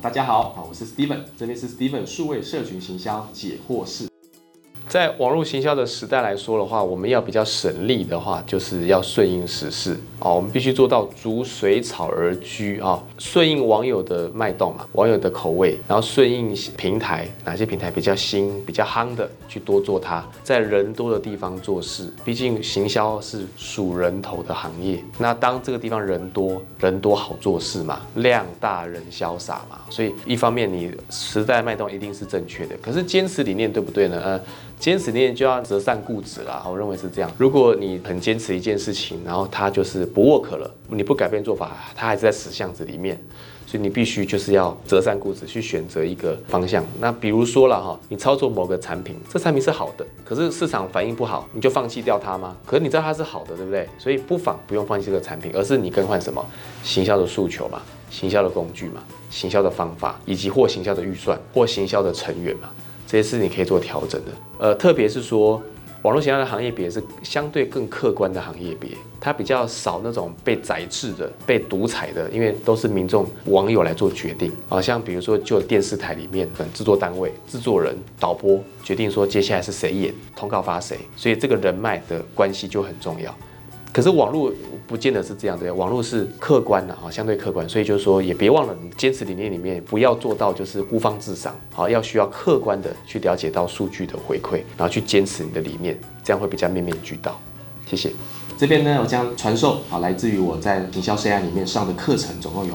大家好，我是 Steven，这里是 Steven 数位社群行销解惑室。在网络行销的时代来说的话，我们要比较省力的话，就是要顺应时势哦。我们必须做到逐水草而居啊，顺应网友的脉动嘛，网友的口味，然后顺应平台，哪些平台比较新、比较夯的，去多做它，在人多的地方做事。毕竟行销是数人头的行业，那当这个地方人多人多好做事嘛，量大人潇洒嘛，所以一方面你时代脉动一定是正确的，可是坚持理念对不对呢？呃。坚持念就要择善固执啦，我认为是这样。如果你很坚持一件事情，然后它就是不 work 了，你不改变做法，它还是在死巷子里面，所以你必须就是要择善固执，去选择一个方向。那比如说了哈，你操作某个产品，这产品是好的，可是市场反应不好，你就放弃掉它吗？可是你知道它是好的，对不对？所以不妨不用放弃这个产品，而是你更换什么行销的诉求嘛，行销的工具嘛，行销的方法，以及或行销的预算，或行销的成员嘛。这些是你可以做调整的，呃，特别是说网络营销的行业别是相对更客观的行业别，它比较少那种被宰制的、被独裁的，因为都是民众网友来做决定啊。像比如说，就电视台里面的制作单位、制作人、导播决定说接下来是谁演，通告发谁，所以这个人脉的关系就很重要。可是网络不见得是这样的，网络是客观的啊，相对客观，所以就是说也别忘了，你坚持理念里面不要做到就是孤芳自赏，好，要需要客观的去了解到数据的回馈，然后去坚持你的理念，这样会比较面面俱到。谢谢。这边呢，我将传授啊，来自于我在营销生涯里面上的课程，总共有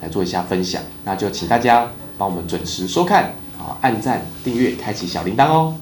来做一下分享。那就请大家帮我们准时收看啊，按赞、订阅、开启小铃铛哦。